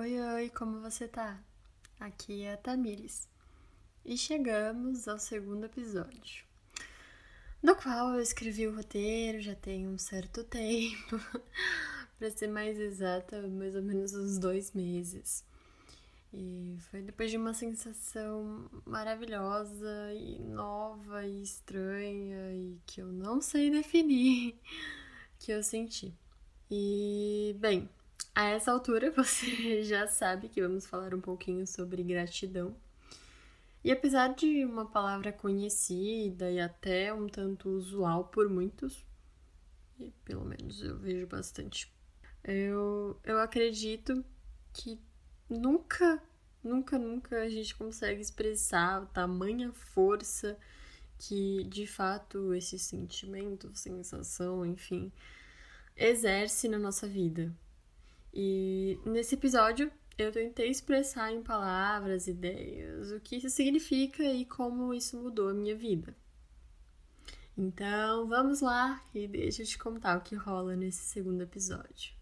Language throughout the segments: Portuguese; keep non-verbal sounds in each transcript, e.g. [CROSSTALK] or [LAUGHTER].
Oi, oi, como você tá? Aqui é a Tamires. E chegamos ao segundo episódio, do qual eu escrevi o roteiro já tem um certo tempo, [LAUGHS] para ser mais exata, mais ou menos uns dois meses. E foi depois de uma sensação maravilhosa e nova e estranha e que eu não sei definir [LAUGHS] que eu senti. E, bem, a essa altura [LAUGHS] você já sabe que vamos falar um pouquinho sobre gratidão. E apesar de uma palavra conhecida e até um tanto usual por muitos, e pelo menos eu vejo bastante, eu, eu acredito que nunca, nunca, nunca a gente consegue expressar a tamanha força que de fato esse sentimento, sensação, enfim, exerce na nossa vida. E nesse episódio eu tentei expressar em palavras, ideias, o que isso significa e como isso mudou a minha vida. Então vamos lá e deixa eu te contar o que rola nesse segundo episódio.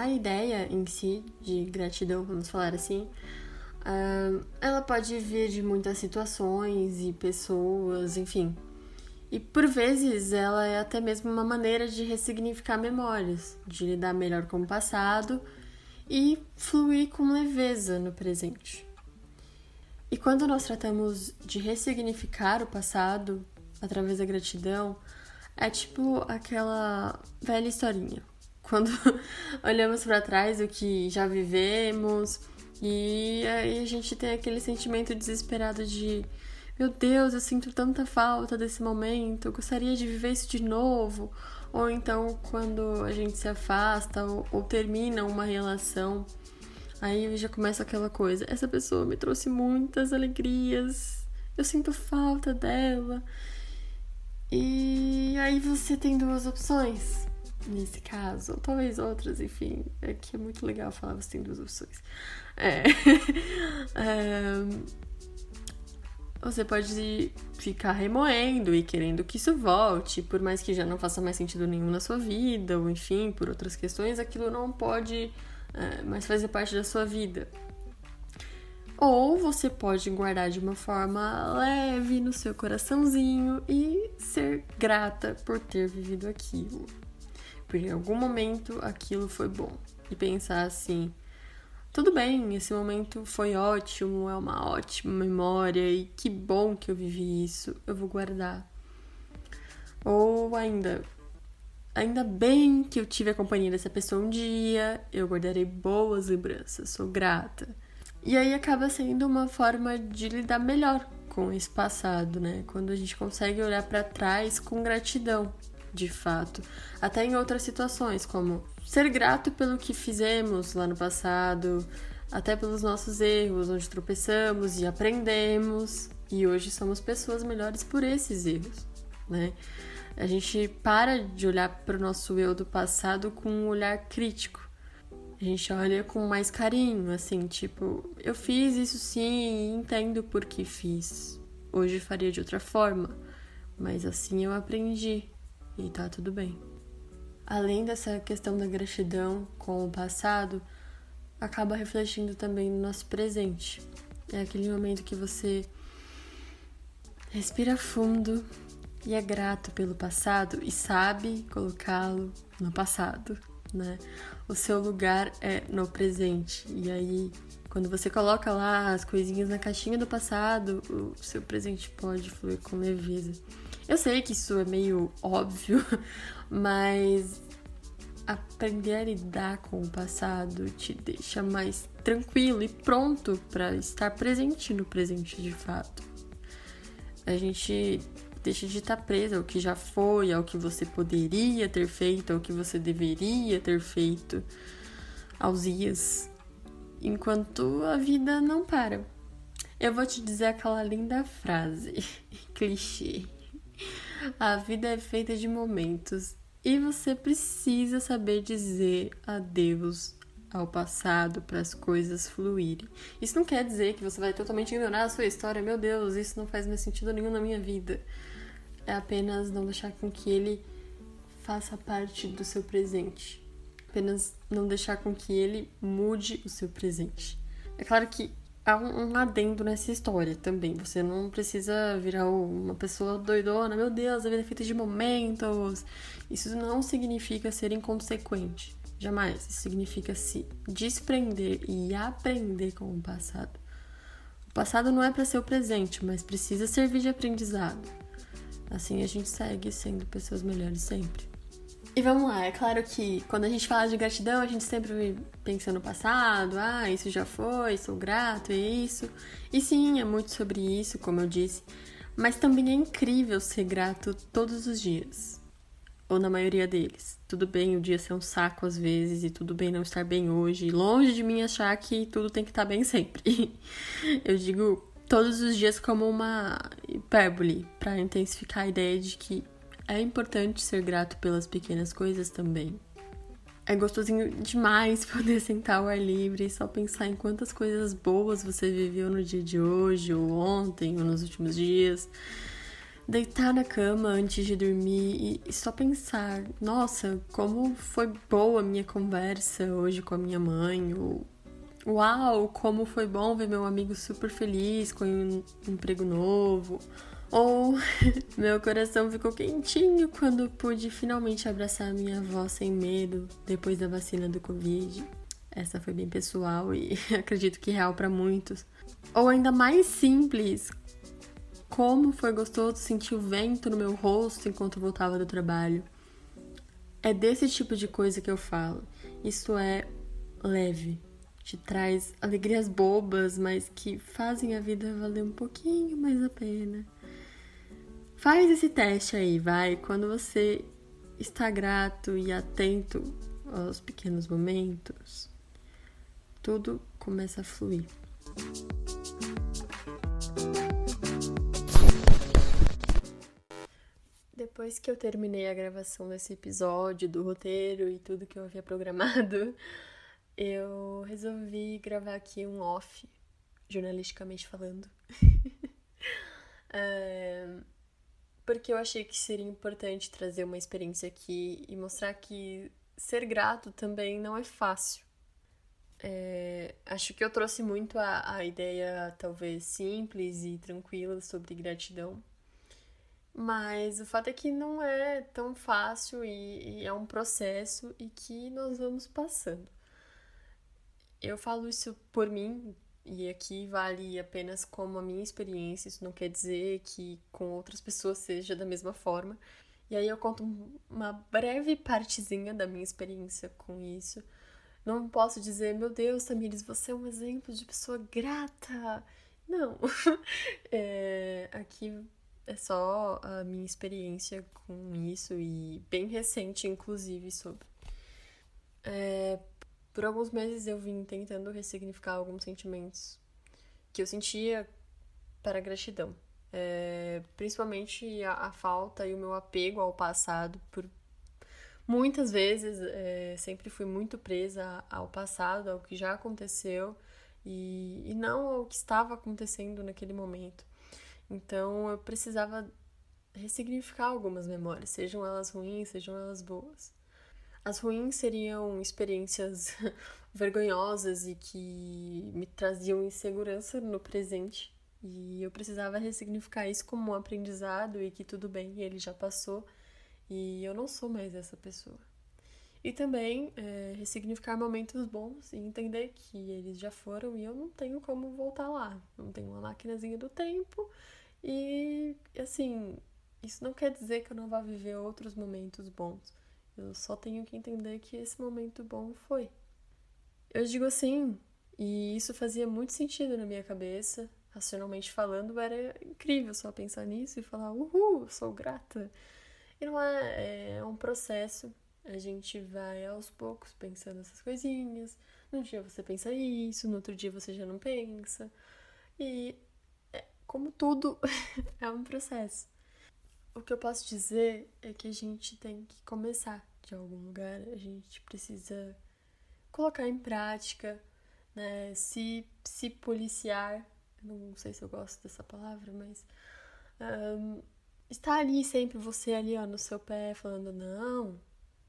A ideia em si de gratidão, vamos falar assim, ela pode vir de muitas situações e pessoas, enfim. E por vezes ela é até mesmo uma maneira de ressignificar memórias, de lidar melhor com o passado e fluir com leveza no presente. E quando nós tratamos de ressignificar o passado através da gratidão, é tipo aquela velha historinha quando [LAUGHS] olhamos para trás o que já vivemos e aí a gente tem aquele sentimento desesperado de meu Deus, eu sinto tanta falta desse momento, eu gostaria de viver isso de novo. Ou então quando a gente se afasta ou, ou termina uma relação, aí já começa aquela coisa, essa pessoa me trouxe muitas alegrias, eu sinto falta dela. E aí você tem duas opções nesse caso, ou talvez outras, enfim, é que é muito legal falar você tem duas opções. É. [LAUGHS] Você pode ficar remoendo e querendo que isso volte, por mais que já não faça mais sentido nenhum na sua vida, ou enfim, por outras questões, aquilo não pode é, mais fazer parte da sua vida. Ou você pode guardar de uma forma leve no seu coraçãozinho e ser grata por ter vivido aquilo em algum momento aquilo foi bom. E pensar assim: tudo bem, esse momento foi ótimo, é uma ótima memória e que bom que eu vivi isso, eu vou guardar. Ou ainda, ainda bem que eu tive a companhia dessa pessoa um dia, eu guardarei boas lembranças, sou grata. E aí acaba sendo uma forma de lidar melhor com esse passado, né? Quando a gente consegue olhar para trás com gratidão de fato, até em outras situações, como ser grato pelo que fizemos lá no passado, até pelos nossos erros, onde tropeçamos e aprendemos, e hoje somos pessoas melhores por esses erros, né? A gente para de olhar para o nosso eu do passado com um olhar crítico. A gente olha com mais carinho, assim, tipo, eu fiz isso sim entendo por que fiz. Hoje faria de outra forma, mas assim eu aprendi e tá tudo bem. Além dessa questão da gratidão com o passado, acaba refletindo também no nosso presente. É aquele momento que você respira fundo e é grato pelo passado e sabe colocá-lo no passado, né? O seu lugar é no presente. E aí, quando você coloca lá as coisinhas na caixinha do passado, o seu presente pode fluir com leveza. Eu sei que isso é meio óbvio, [LAUGHS] mas aprender a lidar com o passado te deixa mais tranquilo e pronto para estar presente no presente de fato. A gente deixa de estar presa ao que já foi, ao que você poderia ter feito, ao que você deveria ter feito, aos dias, enquanto a vida não para. Eu vou te dizer aquela linda frase, [LAUGHS] clichê. A vida é feita de momentos e você precisa saber dizer adeus ao passado para as coisas fluírem. Isso não quer dizer que você vai totalmente ignorar a sua história, meu Deus, isso não faz mais sentido nenhum na minha vida. É apenas não deixar com que ele faça parte do seu presente. Apenas não deixar com que ele mude o seu presente. É claro que há um adendo nessa história também. Você não precisa virar uma pessoa doidona, meu Deus, a vida é feita de momentos. Isso não significa ser inconsequente. Jamais. Isso significa se desprender e aprender com o passado. O passado não é para ser o presente, mas precisa servir de aprendizado. Assim a gente segue sendo pessoas melhores sempre. E vamos lá, é claro que quando a gente fala de gratidão, a gente sempre pensa no passado, ah, isso já foi, sou grato, é isso. E sim, é muito sobre isso, como eu disse, mas também é incrível ser grato todos os dias. Ou na maioria deles. Tudo bem o dia ser um saco às vezes, e tudo bem não estar bem hoje. Longe de mim achar que tudo tem que estar bem sempre. [LAUGHS] eu digo todos os dias como uma hipérbole, para intensificar a ideia de que é importante ser grato pelas pequenas coisas também. É gostosinho demais [LAUGHS] poder sentar ao ar livre e só pensar em quantas coisas boas você viveu no dia de hoje, ou ontem, ou nos últimos dias. Deitar na cama antes de dormir e só pensar: nossa, como foi boa a minha conversa hoje com a minha mãe, ou uau, como foi bom ver meu amigo super feliz com um emprego novo ou [LAUGHS] meu coração ficou quentinho quando pude finalmente abraçar minha avó sem medo depois da vacina do Covid. Essa foi bem pessoal e [LAUGHS] acredito que real para muitos. Ou ainda mais simples, como foi gostoso sentir o vento no meu rosto enquanto voltava do trabalho. É desse tipo de coisa que eu falo. Isso é leve, te traz alegrias bobas, mas que fazem a vida valer um pouquinho mais a pena. Faz esse teste aí, vai. Quando você está grato e atento aos pequenos momentos, tudo começa a fluir. Depois que eu terminei a gravação desse episódio, do roteiro e tudo que eu havia programado, eu resolvi gravar aqui um off, jornalisticamente falando. [LAUGHS] é porque eu achei que seria importante trazer uma experiência aqui e mostrar que ser grato também não é fácil. É, acho que eu trouxe muito a, a ideia, talvez simples e tranquila, sobre gratidão. Mas o fato é que não é tão fácil e, e é um processo e que nós vamos passando. Eu falo isso por mim, e aqui vale apenas como a minha experiência, isso não quer dizer que com outras pessoas seja da mesma forma. E aí eu conto uma breve partezinha da minha experiência com isso. Não posso dizer, meu Deus, Tamires, você é um exemplo de pessoa grata. Não. [LAUGHS] é, aqui é só a minha experiência com isso e bem recente, inclusive, sobre. É, por alguns meses eu vim tentando ressignificar alguns sentimentos que eu sentia para gratidão. É, principalmente a, a, falta e o meu apego ao passado. Por muitas vezes é, sempre fui muito presa ao passado, ao que já aconteceu e, e não ao que estava acontecendo naquele momento. Então eu precisava ressignificar algumas memórias, sejam elas ruins, sejam elas boas. As ruins seriam experiências [LAUGHS] vergonhosas e que me traziam insegurança no presente. E eu precisava ressignificar isso como um aprendizado e que tudo bem, ele já passou e eu não sou mais essa pessoa. E também é, ressignificar momentos bons e entender que eles já foram e eu não tenho como voltar lá. Não tenho uma maquinazinha do tempo e, assim, isso não quer dizer que eu não vá viver outros momentos bons. Eu só tenho que entender que esse momento bom foi. Eu digo assim, e isso fazia muito sentido na minha cabeça, racionalmente falando, era incrível só pensar nisso e falar, uhul, sou grata. E não é, é um processo, a gente vai aos poucos pensando essas coisinhas. Num dia você pensa isso, no outro dia você já não pensa. E é, como tudo, [LAUGHS] é um processo. O que eu posso dizer é que a gente tem que começar de algum lugar, a gente precisa colocar em prática, né? Se, se policiar, não sei se eu gosto dessa palavra, mas um, está ali sempre você ali ó, no seu pé falando não,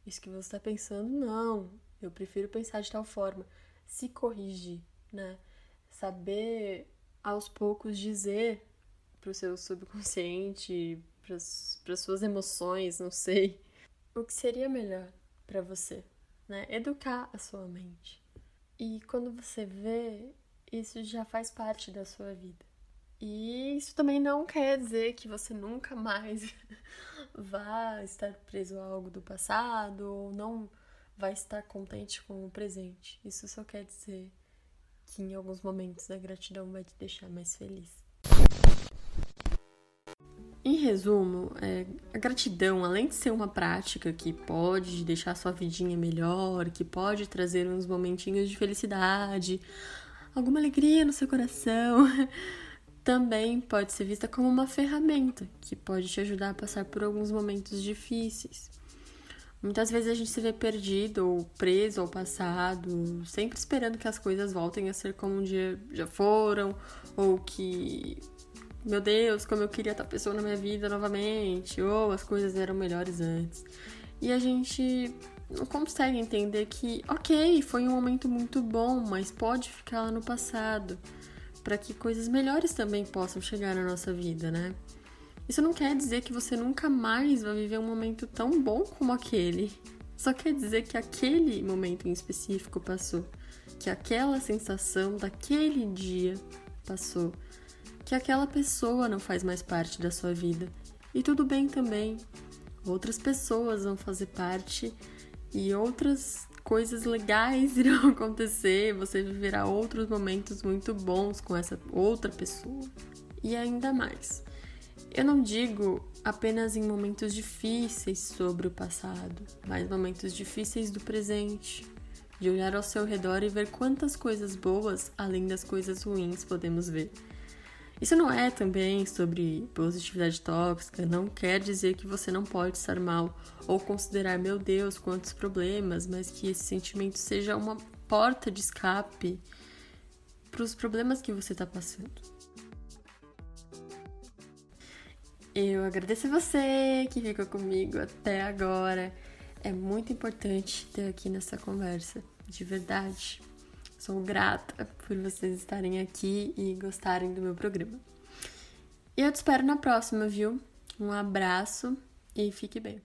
isso que você está pensando não, eu prefiro pensar de tal forma, se corrigir, né? Saber aos poucos dizer para o seu subconsciente, para as suas emoções, não sei, o que seria melhor para você, né? Educar a sua mente. E quando você vê, isso já faz parte da sua vida. E isso também não quer dizer que você nunca mais [LAUGHS] vá estar preso a algo do passado ou não vai estar contente com o presente. Isso só quer dizer que em alguns momentos a gratidão vai te deixar mais feliz. Resumo, é, a gratidão, além de ser uma prática que pode deixar sua vidinha melhor, que pode trazer uns momentinhos de felicidade, alguma alegria no seu coração, [LAUGHS] também pode ser vista como uma ferramenta que pode te ajudar a passar por alguns momentos difíceis. Muitas vezes a gente se vê perdido ou preso ao passado, sempre esperando que as coisas voltem a ser como um dia já foram, ou que meu Deus, como eu queria estar pessoa na minha vida novamente, ou as coisas eram melhores antes. E a gente não consegue entender que, ok, foi um momento muito bom, mas pode ficar lá no passado, para que coisas melhores também possam chegar na nossa vida, né? Isso não quer dizer que você nunca mais vai viver um momento tão bom como aquele. Só quer dizer que aquele momento em específico passou, que aquela sensação daquele dia passou que aquela pessoa não faz mais parte da sua vida. E tudo bem também. Outras pessoas vão fazer parte e outras coisas legais [LAUGHS] irão acontecer. Você viverá outros momentos muito bons com essa outra pessoa. E ainda mais. Eu não digo apenas em momentos difíceis sobre o passado, mas momentos difíceis do presente, de olhar ao seu redor e ver quantas coisas boas, além das coisas ruins, podemos ver. Isso não é também sobre positividade tóxica, não quer dizer que você não pode estar mal ou considerar, meu Deus, quantos problemas, mas que esse sentimento seja uma porta de escape para os problemas que você está passando. Eu agradeço a você que ficou comigo até agora. É muito importante ter aqui nessa conversa, de verdade. Sou grata por vocês estarem aqui e gostarem do meu programa. E eu te espero na próxima, viu? Um abraço e fique bem.